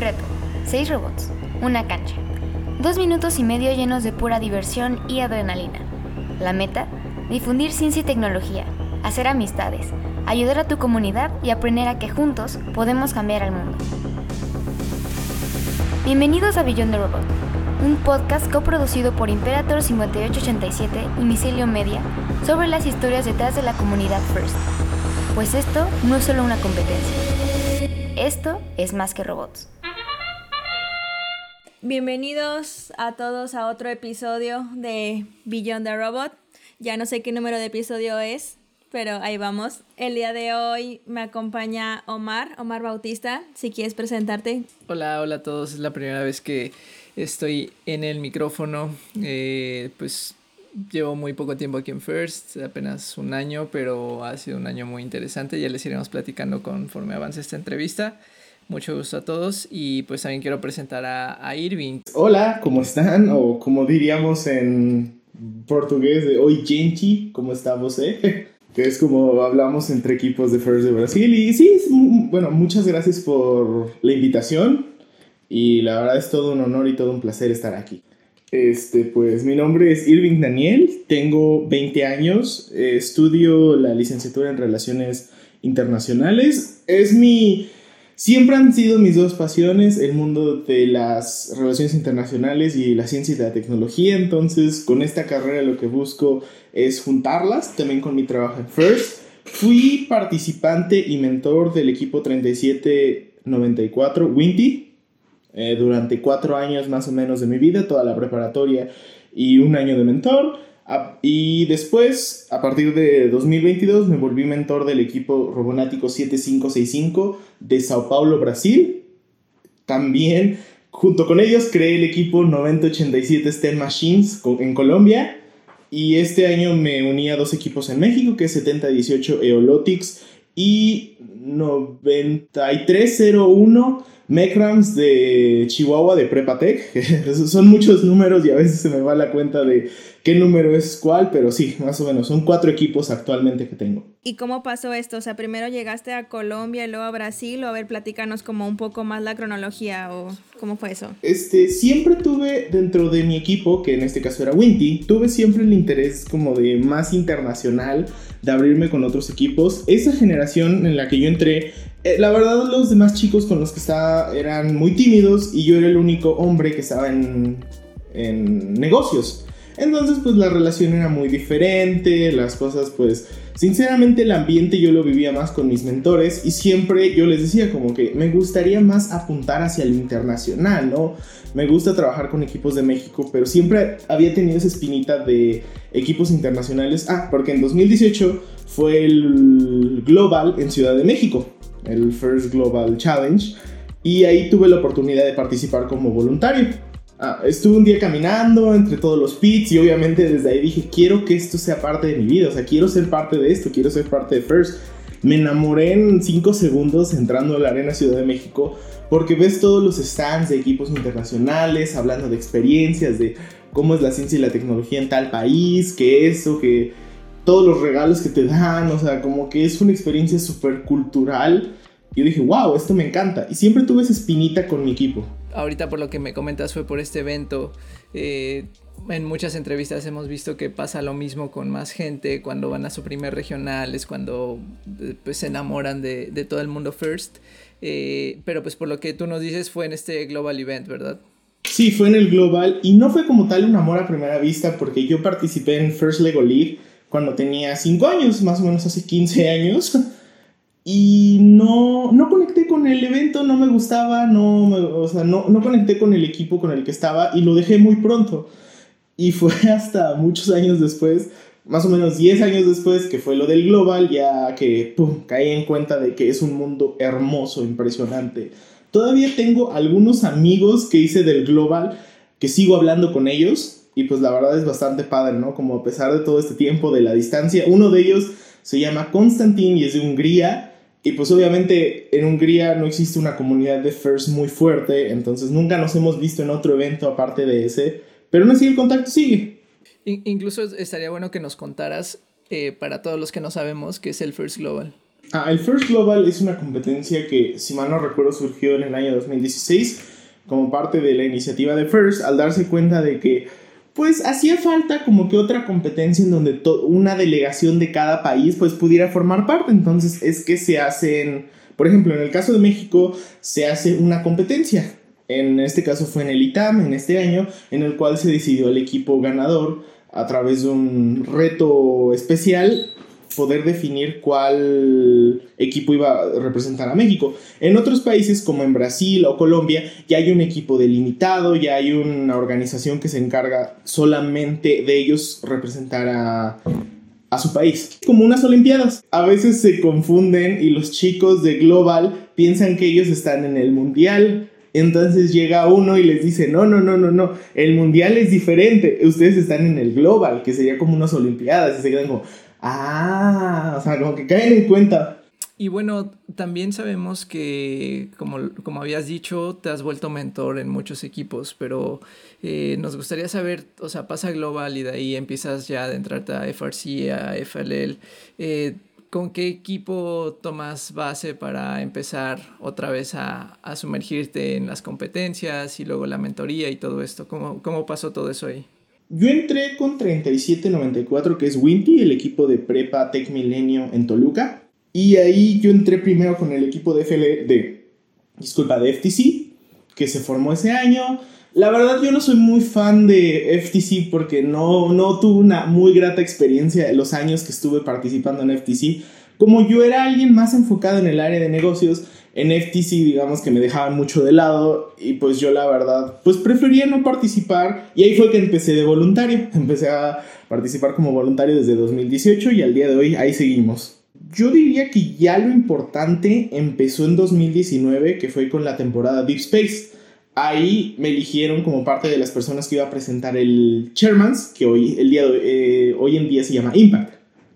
reto, seis robots, una cancha, dos minutos y medio llenos de pura diversión y adrenalina. La meta, difundir ciencia y tecnología, hacer amistades, ayudar a tu comunidad y aprender a que juntos podemos cambiar al mundo. Bienvenidos a Beyond the Robot, un podcast coproducido por Imperator 5887 y Micelio Media sobre las historias detrás de la comunidad First. Pues esto no es solo una competencia. Esto es más que robots. Bienvenidos a todos a otro episodio de Beyond the Robot. Ya no sé qué número de episodio es, pero ahí vamos. El día de hoy me acompaña Omar, Omar Bautista, si quieres presentarte. Hola, hola a todos. Es la primera vez que estoy en el micrófono. Eh, pues llevo muy poco tiempo aquí en First, apenas un año, pero ha sido un año muy interesante. Ya les iremos platicando conforme avance esta entrevista. Mucho gusto a todos y pues también quiero presentar a, a Irving. Hola, ¿cómo están? O como diríamos en portugués de Oi gente, ¿cómo estamos? Eh? que es como hablamos entre equipos de First de Brasil. Y sí, bueno, muchas gracias por la invitación y la verdad es todo un honor y todo un placer estar aquí. Este, pues mi nombre es Irving Daniel, tengo 20 años, eh, estudio la licenciatura en Relaciones Internacionales. Es mi Siempre han sido mis dos pasiones, el mundo de las relaciones internacionales y la ciencia y la tecnología, entonces con esta carrera lo que busco es juntarlas, también con mi trabajo en FIRST. Fui participante y mentor del equipo 3794 Winty eh, durante cuatro años más o menos de mi vida, toda la preparatoria y un año de mentor. Y después, a partir de 2022, me volví mentor del equipo Robonático 7565 de Sao Paulo, Brasil. También, junto con ellos, creé el equipo 9087 STEM Machines en Colombia. Y este año me uní a dos equipos en México, que es 7018 Eolotics y 9301 Mecrams de Chihuahua de Prepatec. Son muchos números y a veces se me va la cuenta de qué número es cuál, pero sí, más o menos. Son cuatro equipos actualmente que tengo. ¿Y cómo pasó esto? O sea, primero llegaste a Colombia y luego a Brasil, o a ver, platícanos como un poco más la cronología, o cómo fue eso. Este, siempre tuve dentro de mi equipo, que en este caso era Winty, tuve siempre el interés como de más internacional, de abrirme con otros equipos. Esa generación en la que yo entré eh, la verdad, los demás chicos con los que estaba eran muy tímidos y yo era el único hombre que estaba en, en negocios. Entonces, pues la relación era muy diferente, las cosas, pues, sinceramente el ambiente yo lo vivía más con mis mentores y siempre yo les decía como que me gustaría más apuntar hacia el internacional, ¿no? Me gusta trabajar con equipos de México, pero siempre había tenido esa espinita de equipos internacionales. Ah, porque en 2018 fue el Global en Ciudad de México el First Global Challenge, y ahí tuve la oportunidad de participar como voluntario. Ah, estuve un día caminando entre todos los pits y obviamente desde ahí dije, quiero que esto sea parte de mi vida, o sea, quiero ser parte de esto, quiero ser parte de First. Me enamoré en 5 segundos entrando a la Arena Ciudad de México porque ves todos los stands de equipos internacionales hablando de experiencias, de cómo es la ciencia y la tecnología en tal país, que eso, que todos los regalos que te dan, o sea, como que es una experiencia súper cultural. Yo dije, wow, esto me encanta. Y siempre tuve esa espinita con mi equipo. Ahorita por lo que me comentas fue por este evento. Eh, en muchas entrevistas hemos visto que pasa lo mismo con más gente cuando van a su primer regional, es cuando eh, pues, se enamoran de, todo el mundo first. Eh, pero pues por lo que tú nos dices fue en este Global Event, ¿verdad? Sí, fue en el Global y no fue como tal un amor a primera vista porque yo participé en First Lego League cuando tenía 5 años, más o menos hace 15 años. Y no, no conecté con el evento, no me gustaba, no, o sea, no, no conecté con el equipo con el que estaba y lo dejé muy pronto. Y fue hasta muchos años después, más o menos 10 años después, que fue lo del Global, ya que pum, caí en cuenta de que es un mundo hermoso, impresionante. Todavía tengo algunos amigos que hice del Global, que sigo hablando con ellos, y pues la verdad es bastante padre, ¿no? Como a pesar de todo este tiempo de la distancia, uno de ellos se llama Konstantin y es de Hungría. Y pues obviamente en Hungría no existe una comunidad de First muy fuerte, entonces nunca nos hemos visto en otro evento aparte de ese, pero aún así el contacto sigue. incluso estaría bueno que nos contaras, eh, para todos los que no sabemos, qué es el First Global. Ah, el First Global es una competencia que, si mal no recuerdo, surgió en el año 2016 como parte de la iniciativa de First, al darse cuenta de que pues hacía falta como que otra competencia en donde una delegación de cada país pues pudiera formar parte. Entonces es que se hacen, por ejemplo, en el caso de México se hace una competencia. En este caso fue en el ITAM, en este año, en el cual se decidió el equipo ganador a través de un reto especial poder definir cuál equipo iba a representar a México. En otros países como en Brasil o Colombia ya hay un equipo delimitado, ya hay una organización que se encarga solamente de ellos representar a, a su país. Como unas Olimpiadas. A veces se confunden y los chicos de Global piensan que ellos están en el Mundial. Entonces llega uno y les dice, no, no, no, no, no, el mundial es diferente, ustedes están en el global, que sería como unas olimpiadas, y se quedan como, Ah, o sea, como que caen en cuenta. Y bueno, también sabemos que, como, como habías dicho, te has vuelto mentor en muchos equipos, pero eh, nos gustaría saber, o sea, pasa global y de ahí empiezas ya a adentrarte a FRC, a FLL. Eh, ¿Con qué equipo tomas base para empezar otra vez a, a, sumergirte en las competencias y luego la mentoría y todo esto? ¿Cómo, cómo pasó todo eso ahí? Yo entré con 3794, que es Winty, el equipo de prepa Tech Milenio en Toluca. Y ahí yo entré primero con el equipo de FL, de, disculpa, de FTC, que se formó ese año. La verdad yo no soy muy fan de FTC porque no, no tuve una muy grata experiencia en los años que estuve participando en FTC. Como yo era alguien más enfocado en el área de negocios, en FTC digamos que me dejaban mucho de lado y pues yo la verdad pues prefería no participar y ahí fue que empecé de voluntario, empecé a participar como voluntario desde 2018 y al día de hoy ahí seguimos. Yo diría que ya lo importante empezó en 2019 que fue con la temporada Deep Space. Ahí me eligieron como parte de las personas que iba a presentar el Chairmans, que hoy, el día eh, hoy en día se llama Impact.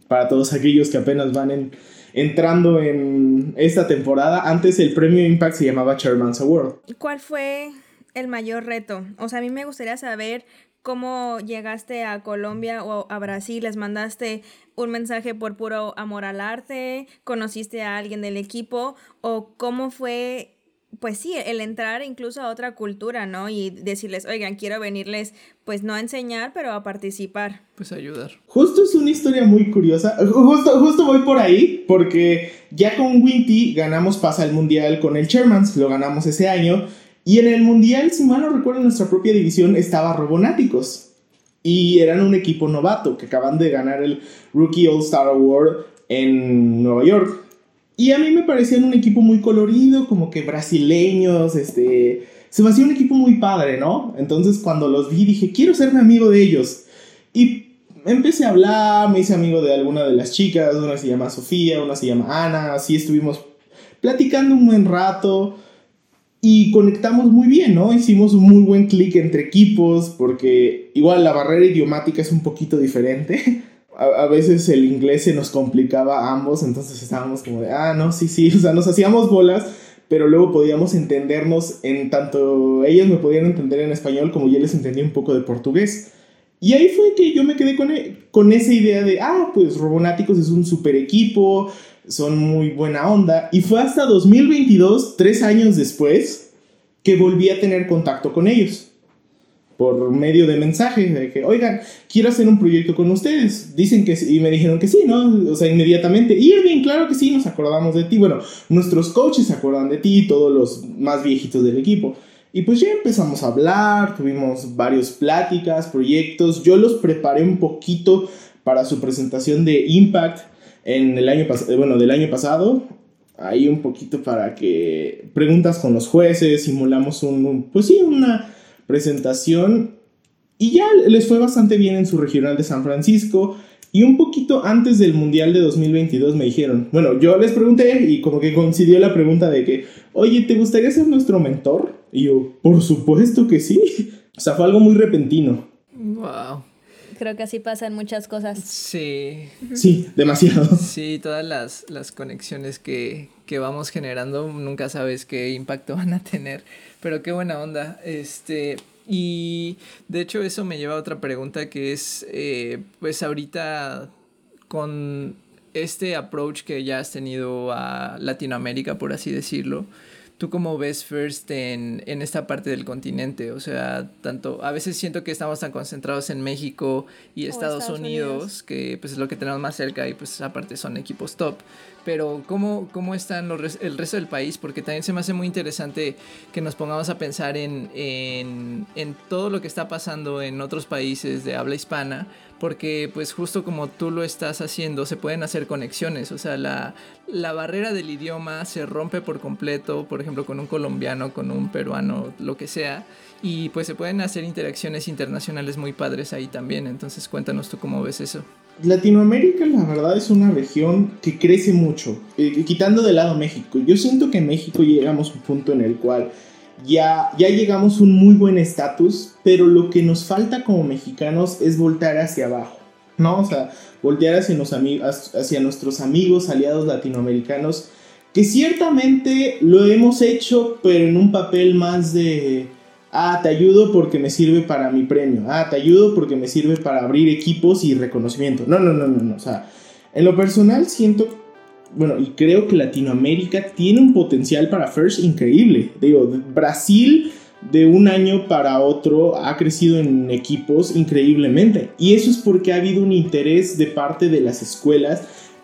Para todos aquellos que apenas van en, entrando en esta temporada. Antes el premio Impact se llamaba Chairman's Award. ¿Cuál fue el mayor reto? O sea, a mí me gustaría saber cómo llegaste a Colombia o a Brasil, les mandaste un mensaje por puro amor al arte, conociste a alguien del equipo o cómo fue pues sí, el entrar incluso a otra cultura, ¿no? Y decirles, oigan, quiero venirles, pues no a enseñar, pero a participar. Pues ayudar. Justo es una historia muy curiosa. Justo, justo voy por ahí, porque ya con Winty ganamos pasa al mundial con el Chairmans, lo ganamos ese año. Y en el mundial, si mal no recuerdo, en nuestra propia división estaba Robonáticos. Y eran un equipo novato que acaban de ganar el Rookie All Star Award en Nueva York. Y a mí me parecían un equipo muy colorido, como que brasileños, este... Se me hacía un equipo muy padre, ¿no? Entonces cuando los vi dije, quiero serme amigo de ellos. Y empecé a hablar, me hice amigo de alguna de las chicas, una se llama Sofía, una se llama Ana, así estuvimos platicando un buen rato y conectamos muy bien, ¿no? Hicimos un muy buen clic entre equipos porque igual la barrera idiomática es un poquito diferente. a, veces el inglés se nos complicaba a ambos, entonces estábamos como de, ah, no, sí, sí, o sea, nos hacíamos bolas, pero luego podíamos entendernos en tanto ellos me podían entender en español como yo les entendía un poco de portugués. Y ahí fue que yo me quedé con, e, con esa idea de, ah, pues Robonáticos es un super equipo, son muy buena onda. Y fue hasta 2022, tres años después, que volví a tener contacto con ellos por medio de mensajes de que, oigan, quiero hacer un proyecto con ustedes. Dicen que sí, y me dijeron que sí, ¿no? O sea, inmediatamente. Y bien, claro que sí, nos acordamos de ti. Bueno, nuestros coaches se acuerdan de ti, todos los más viejitos del equipo. Y pues ya empezamos a hablar, tuvimos varias pláticas, proyectos. Yo los preparé un poquito para su presentación de Impact en el año pasado, bueno, del año pasado. Ahí un poquito para que preguntas con los jueces, simulamos un pues sí, una presentación y ya les fue bastante bien en su regional de San Francisco. Y un poquito antes del Mundial de 2022 me dijeron, bueno, yo les pregunté y como que coincidió la pregunta de que, oye, ¿te gustaría ser nuestro mentor? Y yo, por supuesto que sí. O sea, fue algo muy repentino. Wow. Creo que así pasan muchas cosas. Sí. Sí, demasiado. Sí, todas las, las conexiones que, que vamos generando, nunca sabes qué impacto van a tener. Pero qué buena onda. Este, y de hecho eso me lleva a otra pregunta que es, eh, pues ahorita con este approach que ya has tenido a Latinoamérica, por así decirlo, ¿Tú cómo ves First en, en, esta parte del continente? O sea, tanto, a veces siento que estamos tan concentrados en México y Estados, Unidos, que pues es lo que tenemos más cerca y pues aparte son equipos top. Pero ¿cómo, cómo están los, el resto del país? Porque también se me hace muy interesante que nos pongamos a pensar en, en, en todo lo que está pasando en otros países de habla hispana porque pues justo como tú lo estás haciendo, se pueden hacer conexiones, o sea, la, la barrera del idioma se rompe por completo, por ejemplo, con un colombiano, con un peruano, lo que sea, y pues se pueden hacer interacciones internacionales muy padres ahí también, entonces cuéntanos tú cómo ves eso. Latinoamérica, la verdad, es una región que crece mucho, eh, quitando de lado México. Yo siento que en México llegamos a un punto en el cual ya, ya llegamos a un muy buen estatus, pero lo que nos falta como mexicanos es voltar hacia abajo, ¿no? O sea, voltear hacia, hacia nuestros amigos, aliados latinoamericanos, que ciertamente lo hemos hecho, pero en un papel más de, ah, te ayudo porque me sirve para mi premio, ah, te ayudo porque me sirve para abrir equipos y reconocimiento. No, no, no, no, no, o sea, en lo personal siento bueno, y creo que Latinoamérica tiene un potencial para First increíble. Digo, Brasil de un año para otro ha crecido en equipos increíblemente. Y eso es porque ha habido un interés de parte de las escuelas,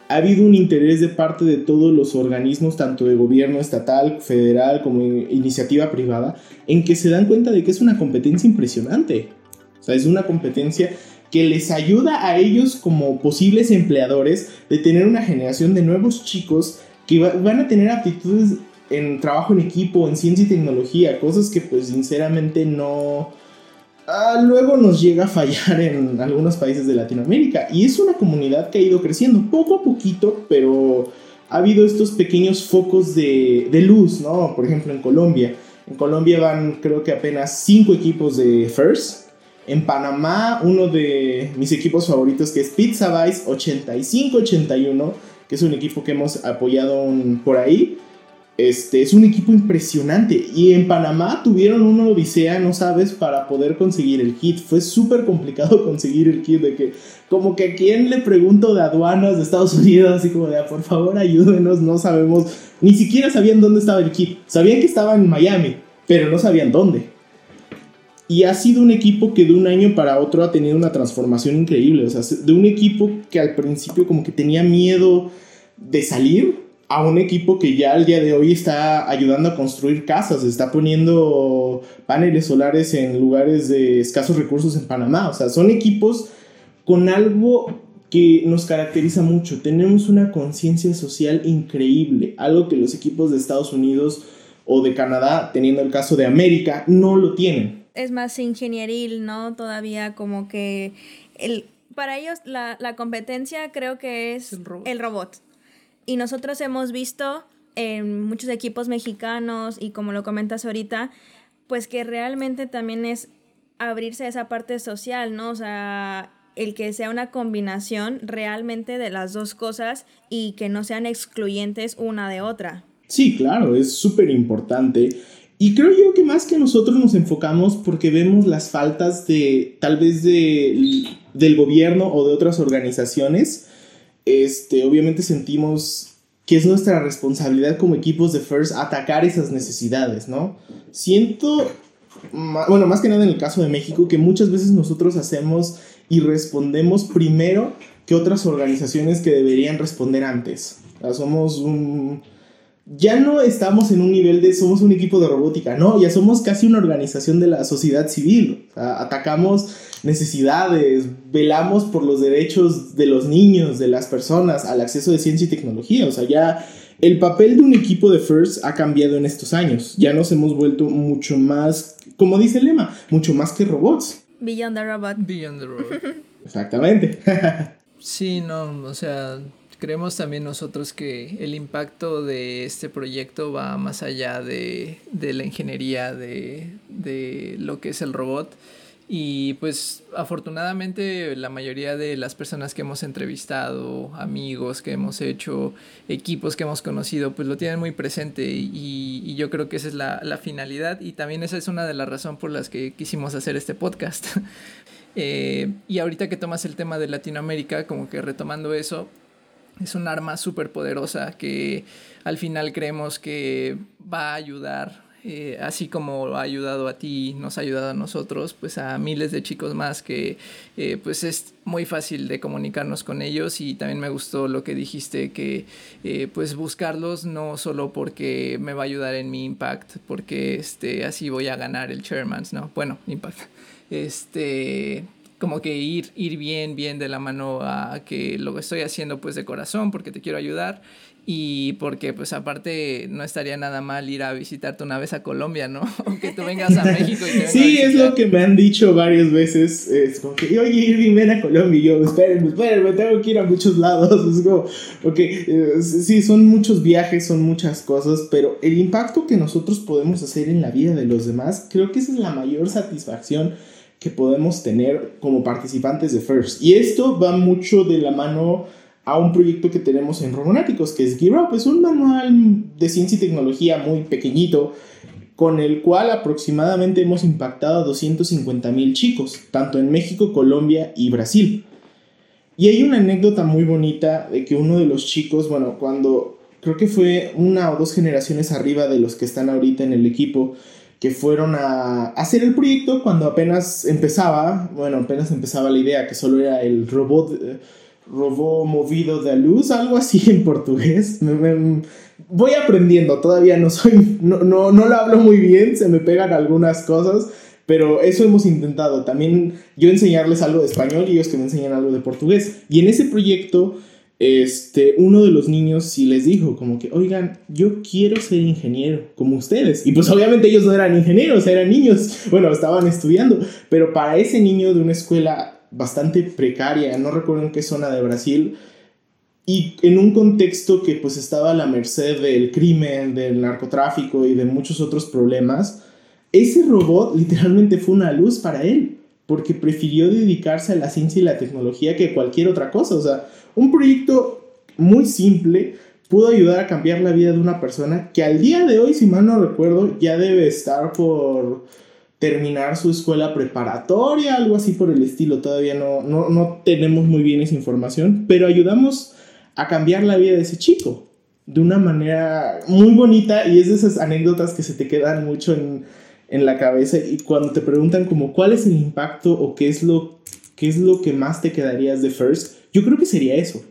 ha habido un interés de parte de todos los organismos, tanto de gobierno estatal, federal como iniciativa privada, en que se dan cuenta de que es una competencia impresionante. O sea, es una competencia que les ayuda a ellos como posibles empleadores de tener una generación de nuevos chicos que van a tener aptitudes en trabajo en equipo, en ciencia y tecnología, cosas que pues sinceramente no... Ah, luego nos llega a fallar en algunos países de Latinoamérica. Y es una comunidad que ha ido creciendo poco a poquito, pero ha habido estos pequeños focos de, de luz, ¿no? Por ejemplo, en Colombia. En Colombia van creo que apenas cinco equipos de FIRST en Panamá, uno de mis equipos favoritos que es Pizza Vice 8581, que es un equipo que hemos apoyado por ahí. Este, es un equipo impresionante. Y en Panamá tuvieron una odisea, no sabes, para poder conseguir el kit. Fue súper complicado conseguir el kit. De que, como que a quién le pregunto de aduanas de Estados Unidos, así como de, ah, por favor, ayúdenos, no sabemos. Ni siquiera sabían dónde estaba el kit. Sabían que estaba en Miami, pero no sabían dónde. Y ha sido un equipo que de un año para otro ha tenido una transformación increíble. O sea, de un equipo que al principio como que tenía miedo de salir a un equipo que ya al día de hoy está ayudando a construir casas, está poniendo paneles solares en lugares de escasos recursos en Panamá. O sea, son equipos con algo que nos caracteriza mucho. Tenemos una conciencia social increíble, algo que los equipos de Estados Unidos o de Canadá, teniendo el caso de América, no lo tienen es más ingenieril, ¿no? Todavía como que el, para ellos la, competencia creo que es el robot. Y nosotros hemos visto en muchos equipos mexicanos y como lo comentas ahorita, pues que realmente también es abrirse a esa parte social, ¿no? O sea, el que sea una combinación realmente de las dos cosas y que no sean excluyentes una de otra. Sí, claro, es súper importante. Y creo yo que más que nosotros nos enfocamos porque vemos las faltas de tal vez de, del gobierno o de otras organizaciones. Este, obviamente sentimos que es nuestra responsabilidad como equipos de FIRST atacar esas necesidades, ¿no? Siento, bueno, más que nada en el caso de México, que muchas veces nosotros hacemos y respondemos primero que otras organizaciones que deberían responder antes. somos un ya no estamos en un nivel de somos un equipo de robótica, no, ya somos casi una organización de la sociedad civil. atacamos necesidades, velamos por los derechos de los niños, de las personas, al acceso de ciencia y tecnología. O sea, ya el papel de un equipo de FIRST ha cambiado en estos años. Ya nos hemos vuelto mucho más, como dice el lema, mucho más que robots. Beyond the robot. Beyond the robot. Exactamente. sí, no, o sea, Creemos también nosotros que el impacto de este proyecto va más allá de, la ingeniería, de, lo que es el robot. Y pues afortunadamente la mayoría de las personas que hemos entrevistado, amigos que hemos hecho, equipos que hemos conocido, pues lo tienen muy presente y, yo creo que esa es la, la, finalidad y también esa es una de las razones por las que quisimos hacer este podcast. Eh, y ahorita que tomas el tema de Latinoamérica, como que retomando eso, es un arma súper poderosa que al final creemos que va a ayudar eh, así como ha ayudado a ti, nos ha ayudado a nosotros, pues a miles de chicos más que eh, pues es muy fácil de comunicarnos con ellos y también me gustó lo que dijiste que eh, pues buscarlos no solo porque me va a ayudar en mi impact, porque este, así voy a ganar el chairman's, ¿no? Bueno, impact. Este, como que ir, ir bien, bien de la mano a que lo que estoy haciendo pues de corazón porque te quiero ayudar y porque pues aparte no estaría nada mal ir a visitarte una vez a Colombia, ¿no? Aunque tú vengas a México y te Sí, es lo que me han dicho varias veces, es como que, oye, Irving, ven a Colombia y yo, espérenme, espérenme, tengo que ir a muchos lados, es como, porque eh, sí, son muchos viajes, son muchas cosas, pero el impacto que nosotros podemos hacer en la vida de los demás, creo que esa es la mayor satisfacción que podemos tener como participantes de FIRST. Y esto va mucho de la mano a un proyecto que tenemos en Robonáticos, que es Gear Up. Es un manual de ciencia y tecnología muy pequeñito, con el cual aproximadamente hemos impactado a 250 mil chicos, tanto en México, Colombia y Brasil. Y hay una anécdota muy bonita de que uno de los chicos, bueno, cuando creo que fue una o dos generaciones arriba de los que están ahorita en el equipo, que fueron a hacer el proyecto cuando apenas empezaba, bueno, apenas empezaba la idea, que solo era el robot eh, robó movido de luz, algo así en portugués. voy aprendiendo, todavía no soy, no, no, no lo hablo muy bien, se me pegan algunas cosas, pero eso hemos intentado. También yo enseñarles algo de español y ellos que me enseñan algo de portugués. Y en ese proyecto, este, uno de los niños sí les dijo como que, oigan, yo quiero ser ingeniero, como ustedes. Y pues obviamente ellos no eran ingenieros, eran niños, bueno, estaban estudiando, pero para ese niño de una escuela bastante precaria, no recuerdo en qué zona de Brasil, y en un contexto que pues estaba a la merced del crimen, del narcotráfico y de muchos otros problemas, ese robot literalmente fue una luz para él, porque prefirió dedicarse a la ciencia y la tecnología que cualquier otra cosa. O sea, un proyecto muy simple pudo ayudar a cambiar la vida de una persona que al día de hoy, si mal no recuerdo, ya debe estar por terminar su escuela preparatoria, algo así por el estilo. Todavía no, no, no tenemos muy bien esa información, pero ayudamos a cambiar la vida de ese chico de una manera muy bonita y es de esas anécdotas que se te quedan mucho en, en la cabeza y cuando te preguntan como cuál es el impacto o qué es lo, qué es lo que más te quedarías de First, yo creo que sería eso.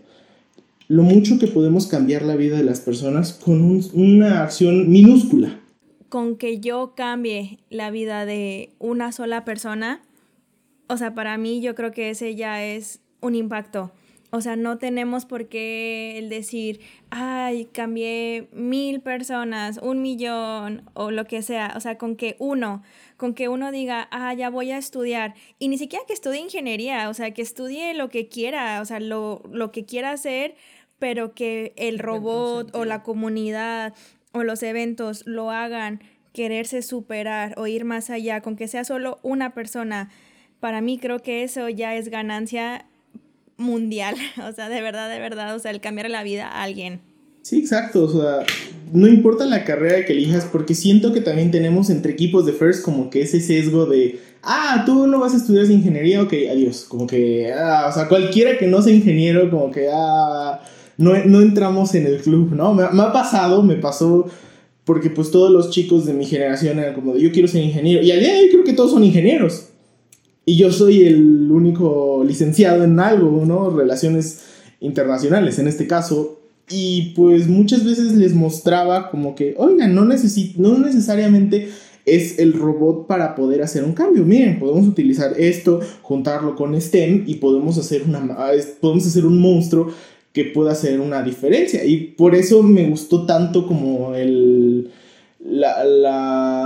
Lo mucho que podemos cambiar la vida de las personas con una acción minúscula con que yo cambie la vida de una sola persona, o sea, para mí yo creo que ese ya es un impacto. O sea, no tenemos por qué el decir, ay, cambié mil personas, un millón o lo que sea. O sea, con que uno, con que uno diga, ah, ya voy a estudiar. Y ni siquiera que estudie ingeniería, o sea, que estudie lo que quiera, o sea, lo, lo que quiera hacer, pero que el robot o la comunidad o los eventos lo hagan quererse superar o ir más allá, con que sea solo una persona, para mí creo que eso ya es ganancia mundial, o sea, de verdad, de verdad, o sea, el cambiar la vida a alguien. Sí, exacto, o sea, no importa la carrera que elijas, porque siento que también tenemos entre equipos de First como que ese sesgo de, ah, tú no vas a estudiar ingeniería, ok, adiós, como que, ah, o sea, cualquiera que no sea ingeniero, como que, ah, no, no entramos en el club, ¿no? Me, me ha pasado, me pasó porque pues todos los chicos de mi generación eran como de yo quiero ser ingeniero. Y al día de hoy creo que todos son ingenieros. Y yo soy el único licenciado en algo, ¿no? Relaciones internacionales en este caso. Y pues muchas veces les mostraba como que, oigan, no, no necesariamente es el robot para poder hacer un cambio. Miren, podemos utilizar esto, juntarlo con STEM y podemos hacer, una, podemos hacer un monstruo que pueda hacer una diferencia. Y por eso me gustó tanto como el, la, la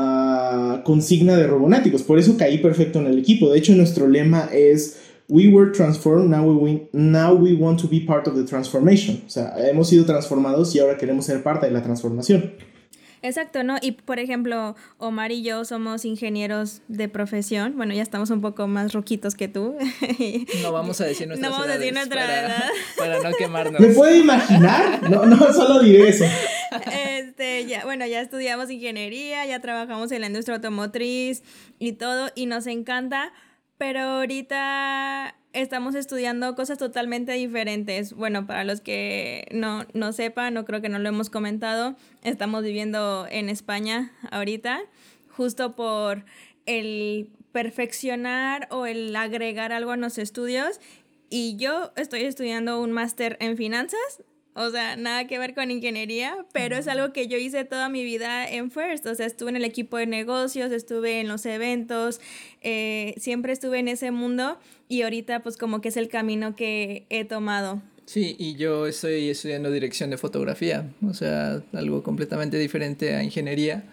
consigna de Robonáticos. Por eso caí perfecto en el equipo. De hecho, nuestro lema es... We were transformed, now we, now we want to be part of the transformation. O sea, hemos sido transformados y ahora queremos ser parte de la transformación. Exacto, ¿no? Y por ejemplo, Omar y yo somos ingenieros de profesión. Bueno, ya estamos un poco más roquitos que tú. No vamos a decir nuestra No vamos a decir nuestra para, edad. Para no quemarnos. ¿Me puede imaginar? No, no, solo diré eso. Este, ya, bueno, ya estudiamos ingeniería, ya trabajamos en la industria automotriz y todo, y nos encanta. Pero ahorita estamos estudiando cosas totalmente diferentes. Bueno, para los que no, no sepan, no creo que no lo hemos comentado, estamos viviendo en España ahorita, justo por el perfeccionar o el agregar algo a los estudios. Y yo estoy estudiando un máster en finanzas, o sea, nada que ver con ingeniería, pero es algo que yo hice toda mi vida en First. O sea, estuve en el equipo de negocios, estuve en los eventos, eh, siempre estuve en ese mundo y ahorita pues como que es el camino que he tomado. Sí, y yo estoy estudiando dirección de fotografía, o sea, algo completamente diferente a ingeniería,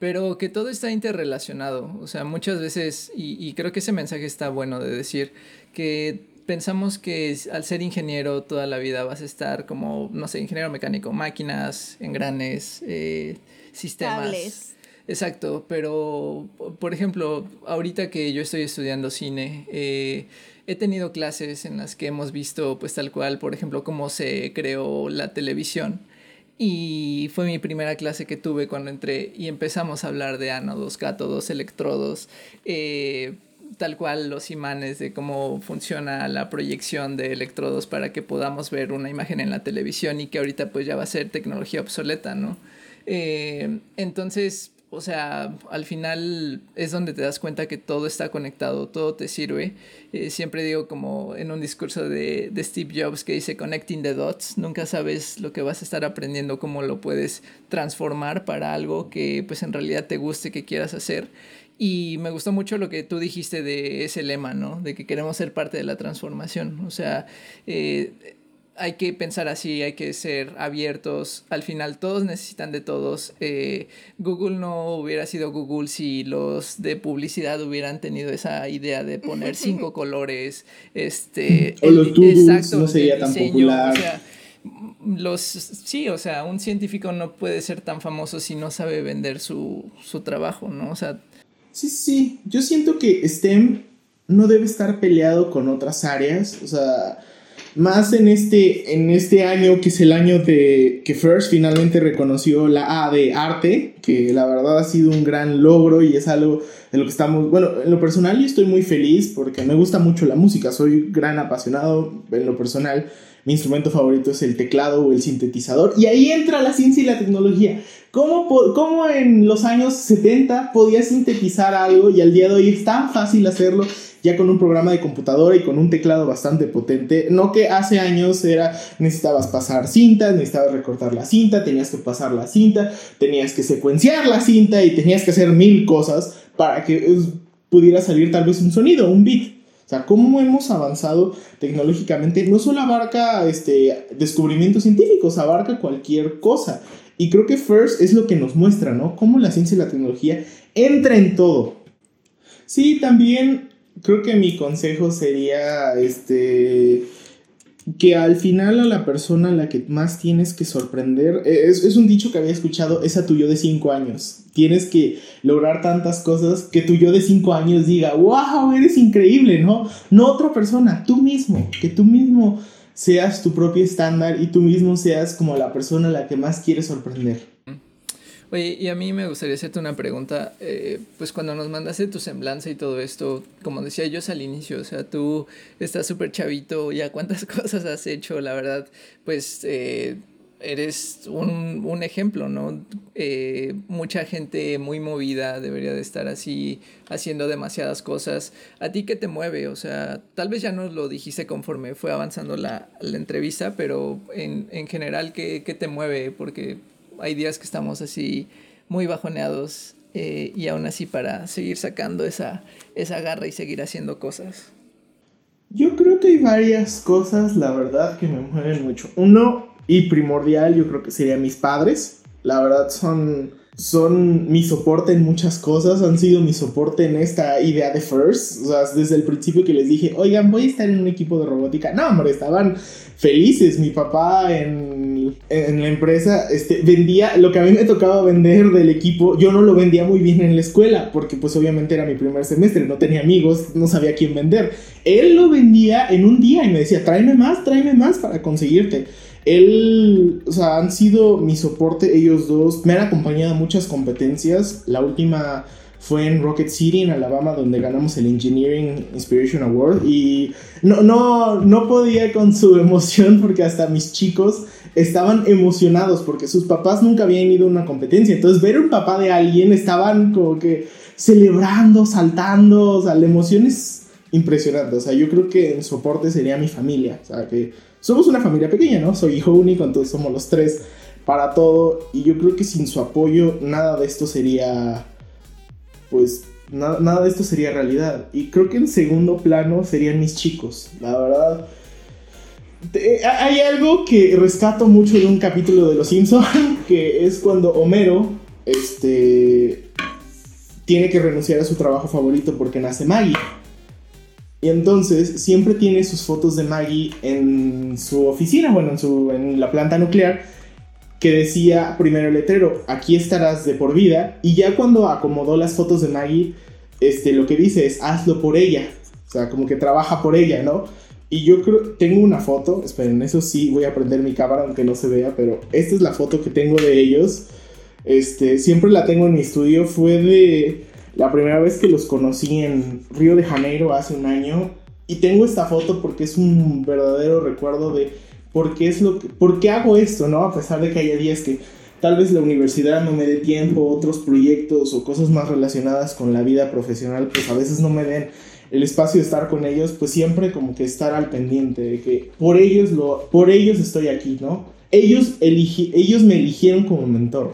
pero que todo está interrelacionado, o sea, muchas veces, y, y creo que ese mensaje está bueno de decir, que pensamos que al ser ingeniero toda la vida vas a estar como, no sé, ingeniero mecánico, máquinas, engranes, eh, sistemas. Exacto, pero por ejemplo, ahorita que yo estoy estudiando cine, eh, he tenido clases en las que hemos visto pues tal cual, por ejemplo, cómo se creó la televisión. Y fue mi primera clase que tuve cuando entré y empezamos a hablar de ánodos, cátodos, electrodos, eh, tal cual los imanes de cómo funciona la proyección de electrodos para que podamos ver una imagen en la televisión y que ahorita pues ya va a ser tecnología obsoleta, ¿no? Eh, entonces, o sea, al final es donde te das cuenta que todo está conectado, todo te sirve. Eh, siempre digo como en un discurso de, de, Steve Jobs que dice connecting the dots, nunca sabes lo que vas a estar aprendiendo, cómo lo puedes transformar para algo que pues en realidad te guste, que quieras hacer. Y me gustó mucho lo que tú dijiste de ese lema, ¿no? De que queremos ser parte de la transformación. O sea, eh, hay que pensar así, hay que ser abiertos. Al final todos necesitan de todos. Eh, Google no hubiera sido Google si los de publicidad hubieran tenido esa idea de poner cinco colores. Este, o los tools no sería tan popular. O sea, los sí, o sea, un científico no puede ser tan famoso si no sabe vender su, su trabajo, ¿no? O sea, Sí, sí, yo siento que STEM no debe estar peleado con otras áreas, o sea, más en este, en este año que es el año de que First finalmente reconoció la A de arte, que la verdad ha sido un gran logro y es algo de lo que estamos, bueno, en lo personal yo estoy muy feliz porque me gusta mucho la música, soy gran apasionado en lo personal mi instrumento favorito es el teclado o el sintetizador. Y ahí entra la ciencia y la tecnología. ¿Cómo, ¿Cómo, en los años 70 podías sintetizar algo y al día de hoy es tan fácil hacerlo ya con un programa de computadora y con un teclado bastante potente? No que hace años era necesitabas pasar cintas, necesitabas recortar la cinta, tenías que pasar la cinta, tenías que la cinta y tenías que hacer mil cosas para que pudiera salir tal vez un sonido, un beat. O sea, cómo hemos avanzado tecnológicamente no solo abarca este, descubrimientos científicos, abarca cualquier cosa. Y creo que First es lo que nos muestra, ¿no? Cómo la ciencia y la tecnología entra en todo. Sí, también creo que mi consejo sería, este, que al final a la persona a la que más tienes que sorprender, e, es, es un dicho que había escuchado, es a tu yo de 5 años. Tienes que lograr tantas cosas que tu yo de 5 años diga, wow, eres increíble, ¿no? No otra persona, tú mismo, que tú mismo seas tu propio estándar y tú mismo seas como la persona a la que más quieres sorprender. Oye, y a mí me gustaría hacerte una pregunta. Eh, pues cuando nos mandaste tu semblanza y todo esto, como decía yo al inicio, o sea, tú estás súper chavito, ya cuántas cosas has hecho, la verdad, pues eh, eres un, un, ejemplo, ¿no? Eh, mucha gente muy movida debería de estar así haciendo demasiadas cosas. ¿A ti qué te mueve? O sea, tal vez ya nos lo dijiste conforme fue avanzando la, la entrevista, pero en, en general, ¿qué, ¿qué te mueve? Porque hay días que estamos así muy bajoneados eh, y aún así para seguir sacando esa, esa garra y seguir haciendo cosas. Yo creo que hay varias cosas, la verdad, que me mueven mucho. Uno, y primordial, yo creo que serían mis padres. La verdad son, son mi soporte en muchas cosas, han sido mi soporte en esta idea de First. O sea, desde el principio que les dije, oigan, voy a estar en un equipo de robótica. No, hombre, estaban felices. Mi papá en, en la empresa este, vendía lo que a mí me tocaba vender del equipo. Yo no lo vendía muy bien en la escuela porque pues obviamente era mi primer semestre, no tenía amigos, no sabía quién vender. Él lo vendía en un día y me decía, tráeme más, tráeme más para conseguirte. Él, o sea, han sido mi soporte ellos dos. Me han acompañado a muchas competencias. La última fue en Rocket City, en Alabama, donde ganamos el Engineering Inspiration Award. Y no, no, no podía con su emoción porque hasta mis chicos estaban emocionados porque sus papás nunca habían ido a una competencia. Entonces ver un papá de alguien estaban como que celebrando, saltando, o sea, la emoción es impresionante. O sea, yo creo que en soporte sería mi familia. O sea, que somos una familia pequeña, ¿no? Soy hijo único, entonces somos los tres para todo. Y yo creo que sin su apoyo nada de esto sería, pues, nada de esto sería realidad. Y creo que en segundo plano serían mis chicos, la verdad hay algo que rescato mucho de un capítulo de Los Simpsons, que es cuando Homero este, tiene que renunciar a su trabajo favorito porque nace Maggie. Y entonces siempre tiene sus fotos de Maggie en su oficina, bueno, en, su, en la planta nuclear, que decía primero el letrero, aquí estarás de por vida. Y ya cuando acomodó las fotos de Maggie, este, lo que dice es, hazlo por ella. O sea, como que trabaja por ella, ¿no? Y yo creo, tengo una foto, esperen, eso sí, voy a prender mi cámara aunque no se vea, pero esta es la foto que tengo de ellos. Este, siempre la tengo en mi estudio, fue de la primera vez que los conocí en Río de Janeiro hace un año. Y tengo esta foto porque es un verdadero recuerdo de por qué, es lo que, por qué hago esto, ¿no? A pesar de que haya días que tal vez la universidad no me dé tiempo, otros proyectos o cosas más relacionadas con la vida profesional, pues a veces no me den el espacio de estar con ellos, pues siempre como que estar al pendiente de que por ellos, lo, por ellos estoy aquí, ¿no? Ellos, ellos me eligieron como mentor.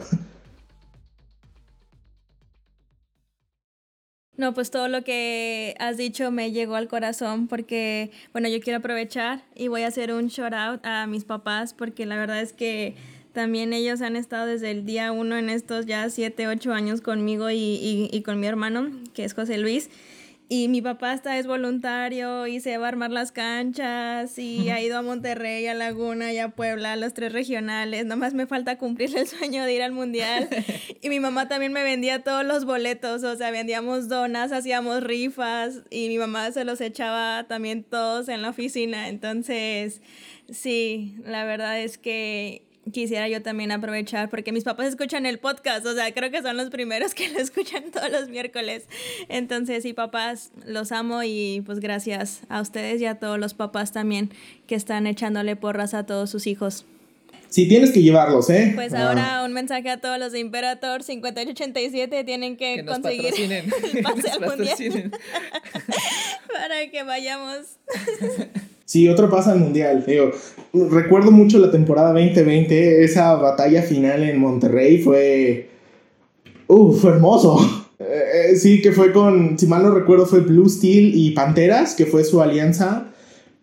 No, pues todo lo que has dicho me llegó al corazón porque, bueno, yo quiero aprovechar y voy a hacer un shout out a mis papás porque la verdad es que también ellos han estado desde el día uno en estos ya siete, ocho años conmigo y, y con mi hermano, que es José Luis. Y mi papá está es voluntario y se va a armar las canchas y ha ido a Monterrey, a Laguna y a Puebla, a los tres regionales. Nomás me falta cumplir el sueño de ir al mundial. y mi mamá también me vendía todos los boletos, o sea, vendíamos donas, hacíamos rifas y mi mamá se los echaba también todos en la oficina. Entonces, sí, la verdad es que quisiera yo también aprovechar porque mis papás escuchan el podcast, o sea, creo que son los primeros que lo escuchan todos los miércoles. Entonces, sí, papás, los amo y pues gracias a ustedes y a todos los papás también que están echándole porras a todos sus hijos. Sí, tienes que llevarlos, ¿eh? Pues ah. ahora un mensaje a todos los de Imperator 5887 tienen que, que conseguir el pase al mundial para que vayamos. Sí, otro pasa al mundial. Digo, recuerdo mucho la temporada 2020, esa batalla final en Monterrey fue. Uh, fue hermoso. Eh, eh, sí, que fue con, si mal no recuerdo, fue Blue Steel y Panteras, que fue su alianza.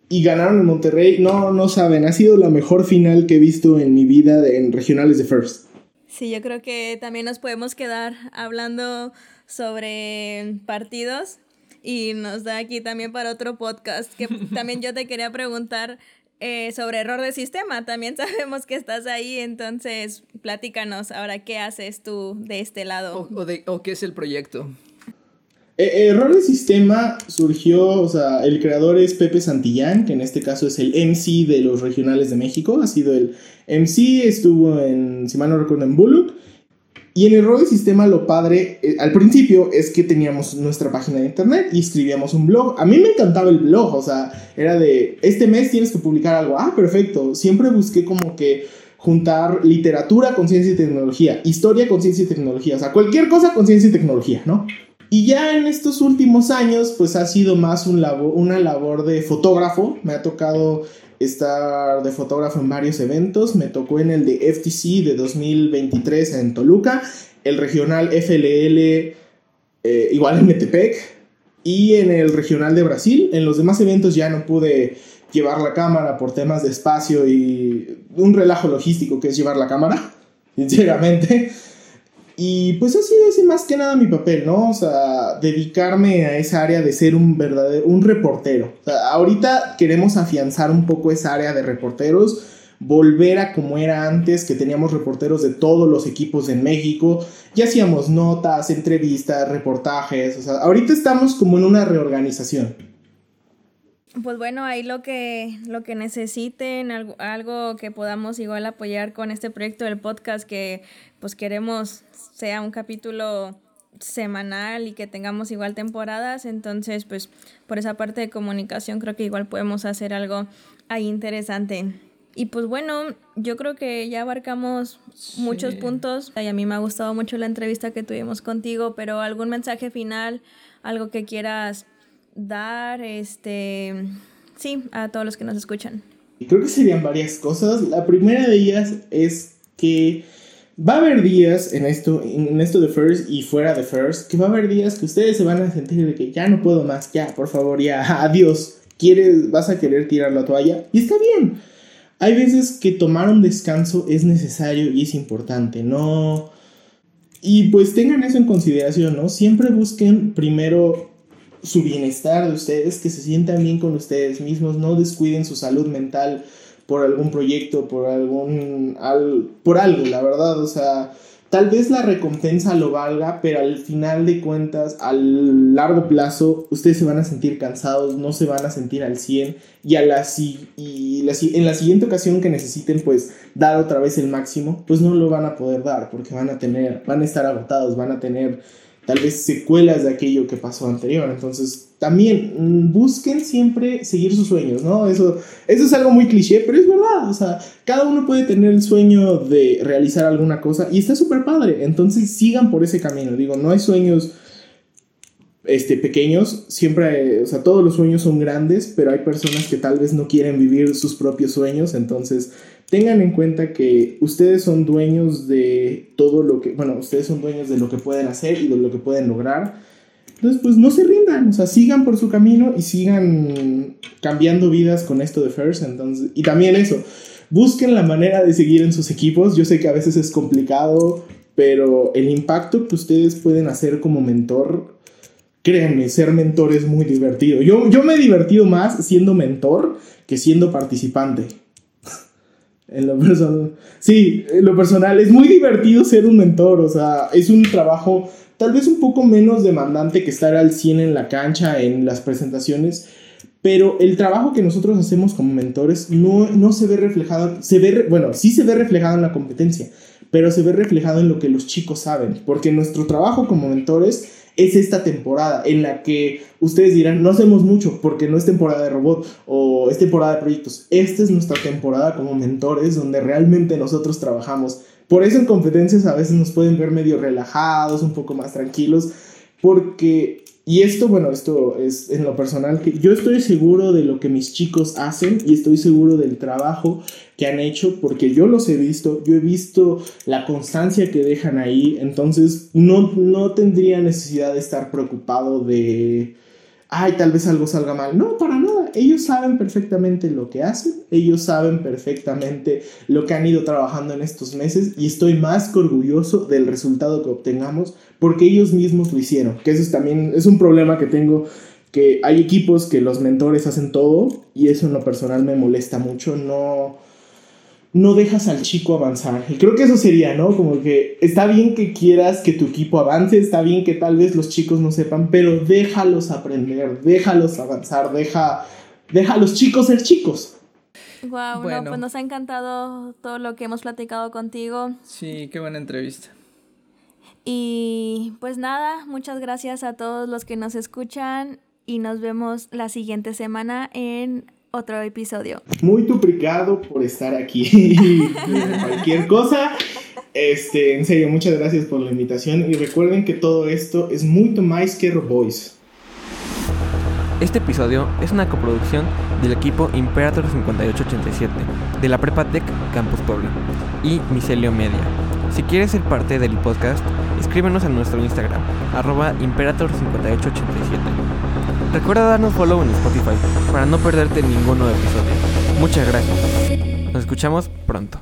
Y ganaron en Monterrey. No, no saben, ha sido la mejor final que he visto en mi vida en regionales de First. Sí, yo creo que también nos podemos quedar hablando sobre partidos y nos da aquí también para otro podcast que también yo te quería preguntar eh, sobre error de sistema. También sabemos que estás ahí, entonces platícanos ahora qué haces tú de este lado. O, de, o qué es el proyecto. Eh, error de sistema surgió, o sea, el creador es Pepe Santillán, que en este caso es el MC de los regionales de México, ha sido el MC, estuvo en, si mal no recuerdo, en Bullock, y en el rol de sistema lo padre eh, al principio es que teníamos nuestra página de internet y escribíamos un blog. A mí me encantaba el blog, o sea, era de, este mes tienes que publicar algo. Ah, perfecto. Siempre busqué como que juntar literatura con ciencia y tecnología, historia con ciencia y tecnología, o sea, cualquier cosa con ciencia y tecnología, ¿no? Y ya en estos últimos años, pues ha sido más un labor, una labor de fotógrafo. Me ha tocado estar de fotógrafo en varios eventos. Me tocó en el de FTC de 2023 en Toluca, el regional FLL eh, igual en Metepec y en el regional de Brasil. En los demás eventos ya no pude llevar la cámara por temas de espacio y un relajo logístico que es llevar la cámara, sinceramente. Y pues ha sido ese más que nada mi papel, ¿no? O sea, dedicarme a esa área de ser un verdadero, un reportero. Ahorita queremos afianzar un poco esa área de reporteros, volver a como era antes, que teníamos reporteros de todos los equipos en México, ya hacíamos notas, entrevistas, reportajes, o sea, ahorita estamos como en una reorganización. Pues bueno, ahí lo que, lo que necesiten, algo, algo que podamos igual apoyar con este proyecto del podcast que pues queremos sea un capítulo semanal y que tengamos igual temporadas. Entonces, pues por esa parte de comunicación creo que igual podemos hacer algo ahí interesante. Y pues bueno, yo creo que ya abarcamos muchos puntos. Y a mí me ha gustado mucho la entrevista que tuvimos contigo, pero algún mensaje final, algo que quieras dar, este, sí, a todos los que nos escuchan. Creo que serían varias cosas. La primera de ellas es que va a haber días en esto, en esto de First y fuera de First, que va a haber días que ustedes se van a sentir de que ya no puedo más, ya, por favor, ya, adiós. ¿Quieres, vas a querer tirar la toalla? Y está bien hay veces que tomar un descanso es necesario y es importante, ¿no? Y pues tengan eso en consideración, ¿no? Siempre busquen primero su bienestar de ustedes, que se sientan bien con ustedes mismos, no descuiden su salud mental por algún proyecto, por algún, por algo, la verdad, o sea, Tal vez la recompensa lo valga, pero al final de cuentas, al largo plazo, ustedes se van a sentir cansados, no se van a sentir al 100 y, a la, y en la siguiente ocasión que necesiten pues dar otra vez el máximo, pues no lo van a poder dar porque van a tener, van a estar agotados, van a tener tal vez secuelas de aquello que pasó anterior. Entonces, también mm, busquen siempre seguir sus sueños, ¿no? Eso, eso es algo muy cliché, pero es verdad. O sea, cada uno puede tener el sueño de realizar alguna cosa y está súper padre. Entonces, sigan por ese camino. Digo, no hay sueños este, pequeños, siempre, o sea, todos los sueños son grandes, pero hay personas que tal vez no quieren vivir sus propios sueños, entonces tengan en cuenta que ustedes son dueños de todo lo que, bueno, ustedes son dueños de lo que pueden hacer y de lo que pueden lograr. Entonces, pues no se rindan, o sea, sigan por su camino y sigan cambiando vidas con esto de First. Entonces, y también eso, busquen la manera de seguir en sus equipos. Yo sé que a veces es complicado, pero el impacto que ustedes pueden hacer como mentor, créanme, ser mentor es muy divertido. Yo, yo me he divertido más siendo mentor que siendo participante. Sí, lo personal. Es muy divertido ser un mentor. O sea, es un trabajo tal vez un poco menos demandante que estar al 100 en la cancha, en las presentaciones. Pero el trabajo que nosotros hacemos como mentores no, no se ve reflejado. Se ve, bueno, sí se ve reflejado en la competencia, pero se ve reflejado en lo que los chicos saben. Porque nuestro trabajo como mentores es esta temporada en la que ustedes dirán, no hacemos mucho porque no es temporada de robot o es temporada de proyectos. Esta es nuestra temporada como mentores donde realmente nosotros trabajamos. Por eso en competencias a veces nos pueden ver medio relajados, un poco más tranquilos, porque y esto, bueno, esto es en lo personal que yo estoy seguro de lo que mis chicos hacen y estoy seguro del trabajo que han hecho porque yo los he visto, yo he visto la constancia que dejan ahí, entonces no, no tendría necesidad de estar preocupado de, ay, tal vez algo salga mal. No, para nada. Ellos saben perfectamente lo que hacen, ellos saben perfectamente lo que han ido trabajando en estos meses y estoy más que orgulloso del resultado que obtengamos porque ellos mismos lo hicieron. Que eso es también es un problema que tengo que hay equipos que los mentores hacen todo y eso en lo personal me molesta mucho, no no dejas al chico avanzar. Y creo que eso sería, ¿no? Como que está bien que quieras que tu equipo avance, está bien que tal vez los chicos no sepan, pero déjalos aprender, déjalos avanzar, deja, deja a los chicos ser chicos. Wow, bueno. pues nos ha encantado todo lo que hemos platicado contigo. Sí, qué buena entrevista. Y pues nada, muchas gracias a todos los que nos escuchan y nos vemos la siguiente semana en otro episodio. Muy duplicado por estar aquí. Cualquier cosa. Este, en serio, muchas gracias por la invitación y recuerden que todo esto es mucho más que Roboys. Este episodio es una coproducción del equipo Imperator 5887 de la Prepa Tech Campus Puebla y Micelio Media. Si quieres ser parte del podcast, escríbenos en nuestro Instagram, arroba Imperator5887. Recuerda darnos follow en Spotify para no perderte ningún nuevo episodio. Muchas gracias. Nos escuchamos pronto.